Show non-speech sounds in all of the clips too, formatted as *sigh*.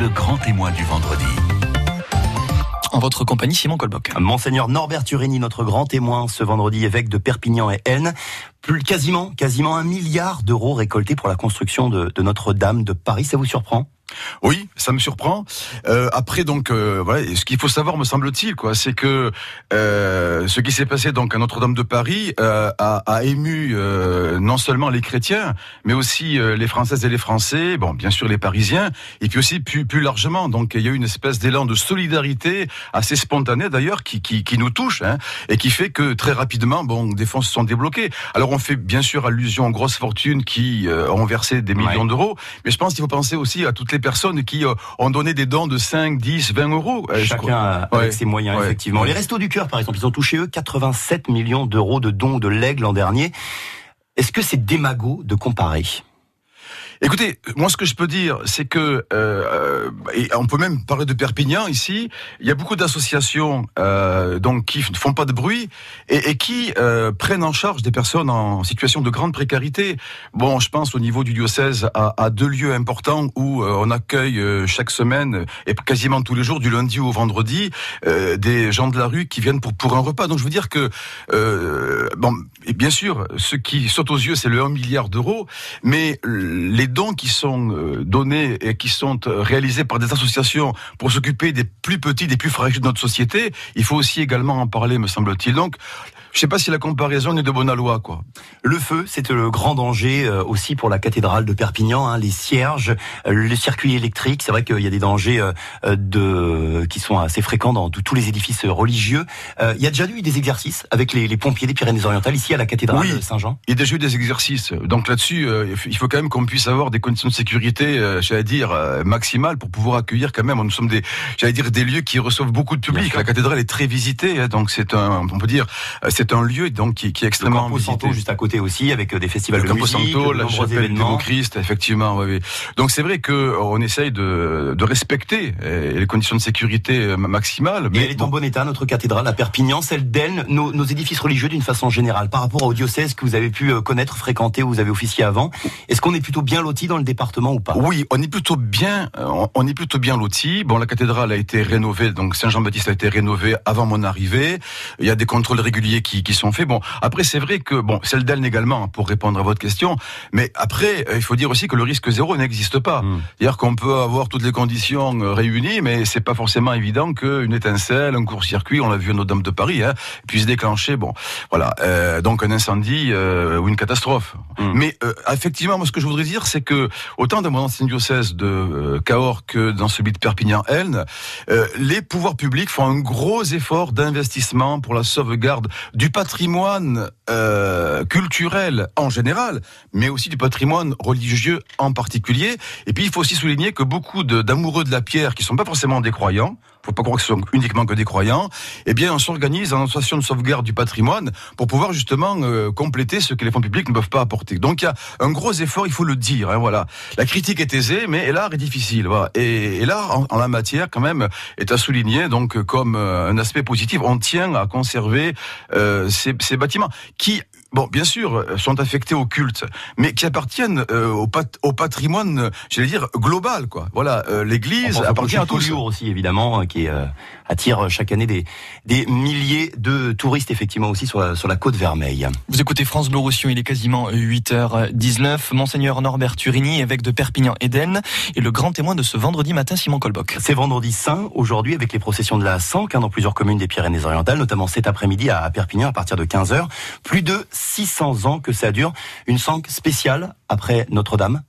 le grand témoin du vendredi. En votre compagnie, Simon Colboc. Monseigneur Norbert Turini, notre grand témoin ce vendredi, évêque de Perpignan et Aisne. Plus quasiment, quasiment un milliard d'euros récoltés pour la construction de, de Notre-Dame de Paris. Ça vous surprend? Oui, ça me surprend. Euh, après, donc, euh, voilà, ce qu'il faut savoir, me semble-t-il, quoi, c'est que euh, ce qui s'est passé donc à Notre-Dame de Paris euh, a, a, ému euh, non seulement les chrétiens, mais aussi euh, les Françaises et les Français, bon, bien sûr les Parisiens, et puis aussi plus, plus largement. Donc, il y a eu une espèce d'élan de solidarité assez spontané d'ailleurs qui, qui, qui, nous touche hein, et qui fait que très rapidement, bon, des fonds se sont débloqués. Alors, on fait bien sûr allusion aux grosses fortunes qui ont versé des millions ouais. d'euros, mais je pense qu'il faut penser aussi à toutes les personnes qui euh, ont donné des dons de 5, 10, 20 euros. Euh, Chacun avec ouais. ses moyens, ouais. effectivement. Les Restos du Cœur, par exemple, ils ont touché, eux, 87 millions d'euros de dons de legs l'an dernier. Est-ce que c'est démago de comparer? Écoutez, moi ce que je peux dire, c'est que euh, et on peut même parler de Perpignan ici. Il y a beaucoup d'associations euh, donc qui ne font pas de bruit et, qui euh, prennent en charge des personnes en situation de grande précarité. Bon, je pense au niveau du diocèse à, deux lieux importants où euh, on accueille euh, chaque semaine et quasiment tous les jours, du lundi au vendredi, euh, des gens de la rue qui viennent pour pour un repas. Donc je veux dire que bon, et bien sûr, ce qui saute aux yeux, c'est le 1 milliard d'euros, mais les dons qui sont euh, donnés et qui sont euh, réalisés par des associations pour s'occuper des plus petits, des plus fragiles de notre société, il faut aussi également en parler, me semble-t-il. Donc, je sais pas si la comparaison est de bonne loi, quoi. Le feu, c'était le grand danger euh, aussi pour la cathédrale de Perpignan, hein, les cierges, le circuit électrique. C'est vrai qu'il y a des dangers qui sont assez fréquents dans tous les édifices religieux. Il y a déjà eu des exercices avec les, pompiers des Pyrénées-Orientales ici cathédrale oui, de Saint-Jean. Il y a déjà eu des exercices. Donc là-dessus, il faut quand même qu'on puisse avoir des conditions de sécurité, j'allais dire maximales pour pouvoir accueillir quand même. Nous sommes des, j'allais dire des lieux qui reçoivent beaucoup de public. La cathédrale est très visitée, hein, donc c'est un, on peut dire c'est un lieu donc qui, qui est extrêmement le visité. Santo juste à côté aussi avec des festivals le de Campo musique, Santo, de la chapelle du Christ, effectivement. Oui, oui. Donc c'est vrai que on essaye de, de respecter les conditions de sécurité maximales. Mais, elle est bon. en bon état notre cathédrale à Perpignan, celle d'Elne, nos, nos, édifices religieux d'une façon générale, par rapport au diocèse que vous avez pu connaître, fréquenter, où vous avez officié avant. Est-ce qu'on est plutôt bien loti dans le département ou pas? Oui, on est plutôt bien, on est plutôt bien loti. Bon, la cathédrale a été rénovée, donc Saint Jean-Baptiste a été rénové avant mon arrivée. Il y a des contrôles réguliers qui, qui sont faits. Bon, après c'est vrai que bon, celle d'Elne également, pour répondre à votre question. Mais après, il faut dire aussi que le risque zéro n'existe pas. Mmh. C'est-à-dire qu'on peut avoir toutes les conditions réunies, mais c'est pas forcément évident qu'une étincelle, un court-circuit, on l'a vu à Notre-Dame de Paris, hein, puisse déclencher, bon, voilà, euh, donc un incendie euh, ou une catastrophe. Mmh. Mais euh, effectivement, moi, ce que je voudrais dire, c'est que autant dans mon ancien diocèse de euh, Cahors que dans celui de Perpignan-Elne, euh, les pouvoirs publics font un gros effort d'investissement pour la sauvegarde du patrimoine euh, culturel en général, mais aussi du patrimoine religieux en particulier. Et puis il faut aussi souligner que beaucoup d'amoureux de, de, la pierre, qui sont pas forcément des croyants, faut pas croire que ce sont uniquement que des croyants, eh bien on s'organise en association de sauvegarde du patrimoine pour pouvoir justement euh, compléter ce que les fonds publics ne peuvent pas apporter. Donc il y a un gros effort, il faut le dire. Hein, voilà, la critique est aisée, mais l'art est difficile. Voilà. Et, l'art en, la matière quand même est à souligner donc comme euh, un aspect positif. On tient à conserver euh, ces, ces bâtiments qui bon, bien sûr, sont affectés au culte, mais qui appartiennent euh, au, pat au, patrimoine, j'allais dire, global, quoi. Voilà, euh, l'Église appartient à tous. aussi, évidemment, qui euh, attire chaque année des, des milliers de touristes, effectivement, aussi sur la, sur la côte Vermeille. Vous écoutez France Bleu Roussillon, il est quasiment 8h19. Monseigneur Norbert Turini, évêque de Perpignan-Eden, est le grand témoin de ce vendredi matin, Simon Colboc. C'est vendredi saint, aujourd'hui, avec les processions de la Sanque, hein, dans plusieurs communes des Pyrénées-Orientales, notamment cet après-midi à Perpignan, à partir de 15h. Plus de 600 ans que ça dure. Une sangue spéciale après Notre-Dame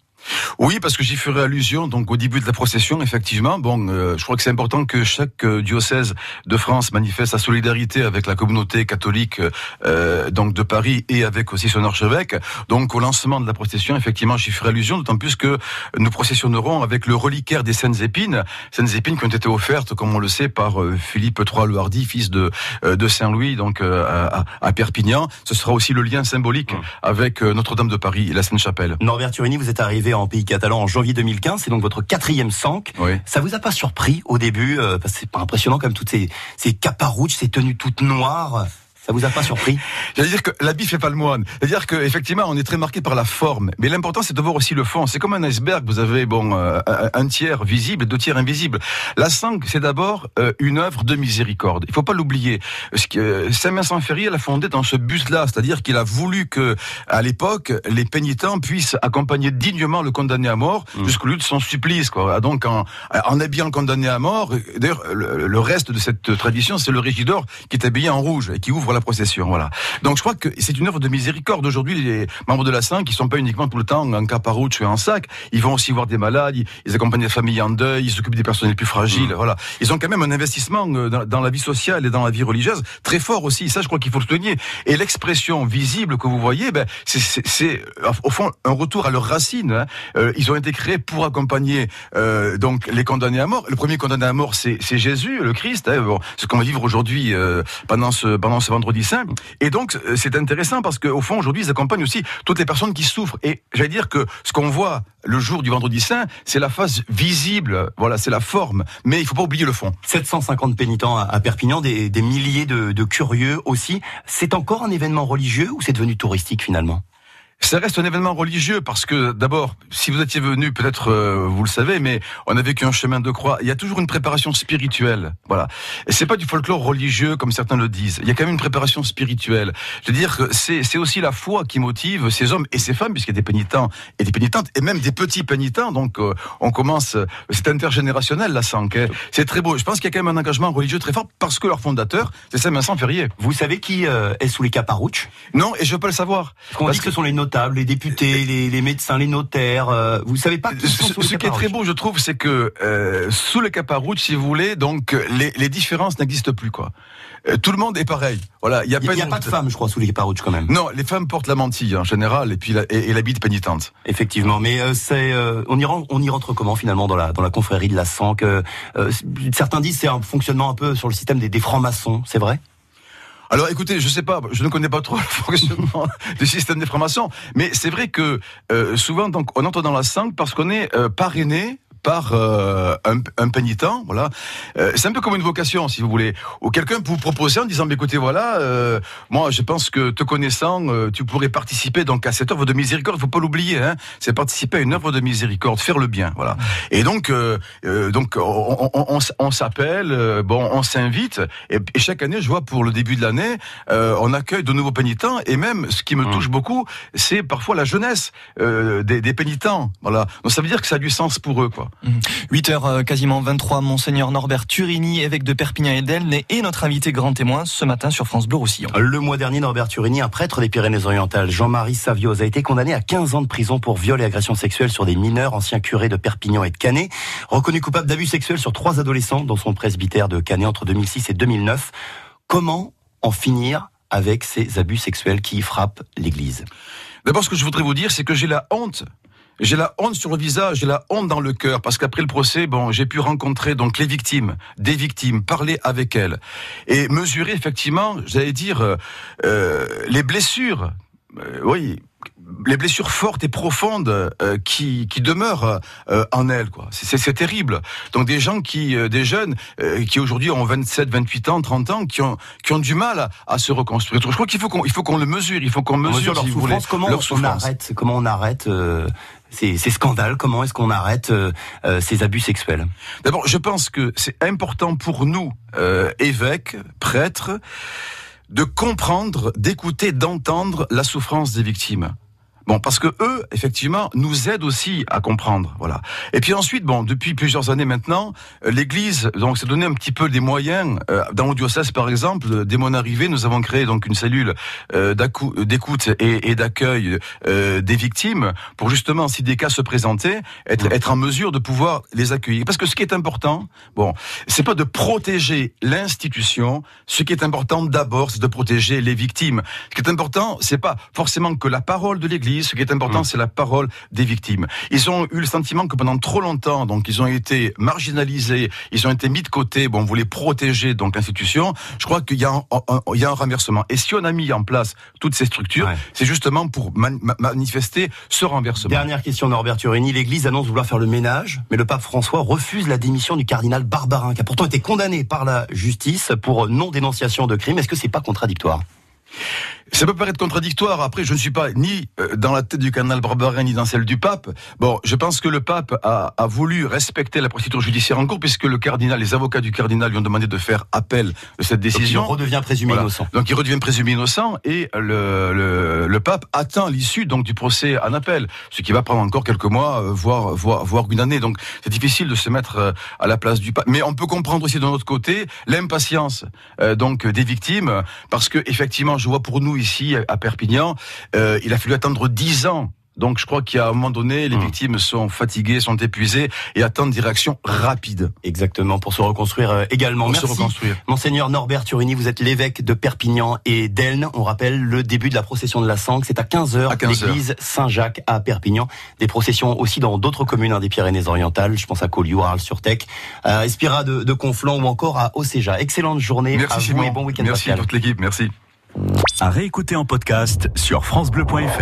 oui, parce que j'y ferai allusion donc au début de la procession, effectivement. Bon, euh, je crois que c'est important que chaque euh, diocèse de France manifeste sa solidarité avec la communauté catholique euh, donc de Paris et avec aussi son archevêque. Donc au lancement de la procession, effectivement, j'y ferai allusion, d'autant plus que nous processionnerons avec le reliquaire des Saintes Épines, Saintes Épines qui ont été offertes, comme on le sait, par Philippe III le Hardy, fils de de Saint Louis, donc à, à, Perpignan. Ce sera aussi le lien symbolique mmh. avec Notre-Dame de Paris et la Sainte-Chapelle. Norbert Turini, vous êtes arrivé en pays catalan en janvier 2015. C'est donc votre quatrième sank. Oui. Ça vous a pas surpris au début euh, c'est pas impressionnant comme toutes ces, ces caparouches, ces tenues toutes noires. Ça vous a pas surpris? *laughs* J'allais dire que l'habit fait pas le moine. C'est-à-dire qu'effectivement, on est très marqué par la forme. Mais l'important, c'est de voir aussi le fond. C'est comme un iceberg. Vous avez bon euh, un tiers visible et deux tiers invisibles. La sangle, c'est d'abord euh, une œuvre de miséricorde. Il faut pas l'oublier. Euh, Saint-Vincent Ferrier l'a fondé dans ce but-là. C'est-à-dire qu'il a voulu que, à l'époque, les pénitents puissent accompagner dignement le condamné à mort mmh. jusqu'au lieu de son supplice. Quoi. Donc, en, en habillant le condamné à mort, d'ailleurs, le, reste de cette tradition, c'est le régidor qui est habillé en rouge et qui ouvre la procession. Voilà. Donc je crois que c'est une œuvre de miséricorde. Aujourd'hui, les membres de la Sainte, qui sont pas uniquement tout le temps en caparouche et en sac, ils vont aussi voir des malades, ils accompagnent les familles en deuil, ils s'occupent des personnes les plus fragiles. Mmh. Voilà. Ils ont quand même un investissement euh, dans, la vie sociale et dans la vie religieuse très fort aussi. Ça, je crois qu'il faut le souligner. Et l'expression visible que vous voyez, ben, c'est au fond un retour à leurs racines. Hein. Euh, ils ont été créés pour accompagner euh, donc les condamnés à mort. Le premier condamné à mort, c'est Jésus, le Christ. Hein. Bon, ce qu'on va vivre aujourd'hui euh, pendant ce pendant ce vendredi saint. Et donc euh, c'est intéressant parce qu'au fond aujourd'hui ils accompagnent aussi toutes les personnes qui souffrent. Et j'allais dire que ce qu'on voit le jour du vendredi saint, c'est la face visible. Voilà, c'est la forme. Mais il faut pas oublier le fond. 750 pénitents à Perpignan, des, des milliers de, de curieux aussi. C'est encore un événement religieux ou c'est devenu touristique finalement? Ça reste un événement religieux parce que d'abord, si vous étiez venu, peut-être euh, vous le savez, mais on a vécu un chemin de croix. Il y a toujours une préparation spirituelle, voilà. Et c'est pas du folklore religieux comme certains le disent. Il y a quand même une préparation spirituelle. Je veux dire que c'est c'est aussi la foi qui motive ces hommes et ces femmes, puisqu'il y a des pénitents et des pénitentes et même des petits pénitents. Donc euh, on commence, c'est intergénérationnel la sank. Hein. C'est très beau. Je pense qu'il y a quand même un engagement religieux très fort parce que leur fondateur, c'est Saint-Vincent Ferrier. Vous savez qui euh, est sous les caparouches? Non, et je veux pas le savoir. Parce qu'on dit que ce sont les les députés, les, médecins, les notaires. Euh, vous savez pas qui Ce, ce qui est très beau, je trouve, c'est que euh, sous le caparouche, si vous voulez, donc les, les différences n'existent plus, quoi. Euh, tout le monde est pareil. Voilà, il y a, pas, y a pas de femmes, je crois, sous les caparouches quand même. Non, les femmes portent la mantille en général et puis la, et, pénitente. Effectivement, mais euh, c'est on y rentre, on y rentre comment finalement dans la dans la confrérie de la Sanque. certains disent c'est un fonctionnement un peu sur le système des, des francs-maçons, c'est vrai? Alors écoutez, je sais pas, je ne connais pas trop le *laughs* fonctionnement du système d'information, mais c'est vrai que euh, souvent donc on entre dans la sangle parce qu'on est euh, parrainé par euh, un, un, pénitent, voilà. Euh, c'est un peu comme une vocation, si vous voulez, ou quelqu'un peut vous proposer en disant, écoutez, voilà, euh, moi, je pense que te connaissant, tu pourrais participer donc à cette œuvre de miséricorde. Il faut pas l'oublier, hein. C'est participer à une œuvre de miséricorde, faire le bien, voilà. Et donc, donc, on, on, on s'appelle, bon, on s'invite, et, et, chaque année, je vois pour le début de l'année, on accueille de nouveaux pénitents, et même, ce qui me mmh. touche beaucoup, c'est parfois la jeunesse des, des pénitents, voilà. Donc ça veut dire que ça a du sens pour eux, quoi. 8h euh, quasiment 23, Monseigneur Norbert Turini, évêque de Perpignan et d'Elne, est notre invité grand témoin ce matin sur France Bleu Roussillon. Le mois dernier, Norbert Turini, un prêtre des Pyrénées-Orientales, Jean-Marie Savioz, a été condamné à 15 ans de prison pour viol et agression sexuelle sur des mineurs, anciens curés de Perpignan et de Canet, reconnu coupable d'abus sexuels sur trois adolescents dans son presbytère de Canet entre 2006 et 2009. Comment en finir avec ces abus sexuels qui frappent l'Église? D'abord, ce que je voudrais vous dire, c'est que j'ai la honte j'ai la honte sur le visage, j'ai la honte dans le cœur, parce qu'après le procès, bon, j'ai pu rencontrer donc les victimes, des victimes, parler avec elles et mesurer effectivement, j'allais dire, euh, euh les blessures. Euh, oui, les blessures fortes et profondes euh, qui, qui demeurent euh, en elles quoi. C'est terrible. Donc des gens qui euh, des jeunes qui aujourd'hui ont 27 28 ans 30 ans qui ont qui ont du mal à, se reconstruire. Je crois qu'il faut qu'on il faut qu'on le mesure il faut qu'on mesure, leur souffrance comment on arrête comment on arrête ces, scandales Comment est-ce qu'on arrête ces abus sexuels? D'abord, je pense que c'est important pour nous, évêques, prêtres, de comprendre, d'écouter, d'entendre la souffrance des victimes. Bon, parce que eux, effectivement, nous aident aussi à comprendre, voilà. Et puis ensuite, bon, depuis plusieurs années maintenant, euh, l'Église donc s'est donné un petit peu des moyens. Euh, dans mon diocèse, par exemple, dès mon arrivée, nous avons créé donc une cellule euh, d'écoute et, d'accueil des victimes pour justement, si des cas se présentaient, être, être en mesure de pouvoir les accueillir. Parce que ce qui est important, bon, c'est pas de protéger l'institution. Ce qui est important d'abord, c'est de protéger les victimes. Ce qui est important, c'est pas forcément que la parole de l'Église Ce qui est important, mmh. c'est la parole des victimes. Ils ont eu le sentiment que pendant trop longtemps, donc ils ont été marginalisés, ils ont été mis de côté. Bon, on voulait protéger donc l'institution. Je crois qu'il y a un, il y a un renversement. Et si on a mis en place toutes ces structures, c'est justement pour manifester ce renversement. Dernière question, Norbert Turini. L'Église annonce vouloir faire le ménage, mais le pape François refuse la démission du cardinal Barbarin, qui a pourtant été condamné par la justice pour non-dénonciation de crime. Est-ce que c'est pas contradictoire? Ça peut paraître contradictoire. Après, je ne suis pas ni euh, dans la tête du canal Barbarin ni dans celle du pape. Bon, je pense que le pape a, a, voulu respecter la procédure judiciaire en cours puisque le cardinal, les avocats du cardinal lui ont demandé de faire appel de cette décision. Donc il redevient présumé innocent. Donc il redevient présumé innocent et le, le, le pape attend l'issue donc du procès en appel, ce qui va prendre encore quelques mois, euh, voire, voire, voire une année. Donc c'est difficile de se mettre euh, à la place du pape. Mais on peut comprendre aussi de notre côté l'impatience donc des victimes parce que effectivement, je vois pour nous ici à Perpignan, euh, il a fallu attendre dix ans donc je crois qu'à un moment donné, les hmm. victimes sont fatiguées, sont épuisées et attendent des réactions rapides. Exactement, pour se reconstruire euh, également. Pour Merci. Se reconstruire. Monseigneur Norbert Turini, vous êtes l'évêque de Perpignan et d'Elne. On rappelle le début de la procession de la Sangue, c'est à 15h, 15 l'église Saint-Jacques à Perpignan. Des processions aussi dans d'autres communes hein, des Pyrénées-Orientales, je pense à Collioure, Arles-sur-Tech, à Espira de, de, Conflans ou encore à Océja. Excellente journée Merci à vous Simon. et bon week-end Merci à toute l'équipe, merci. À réécouter en podcast sur francebleu.fr.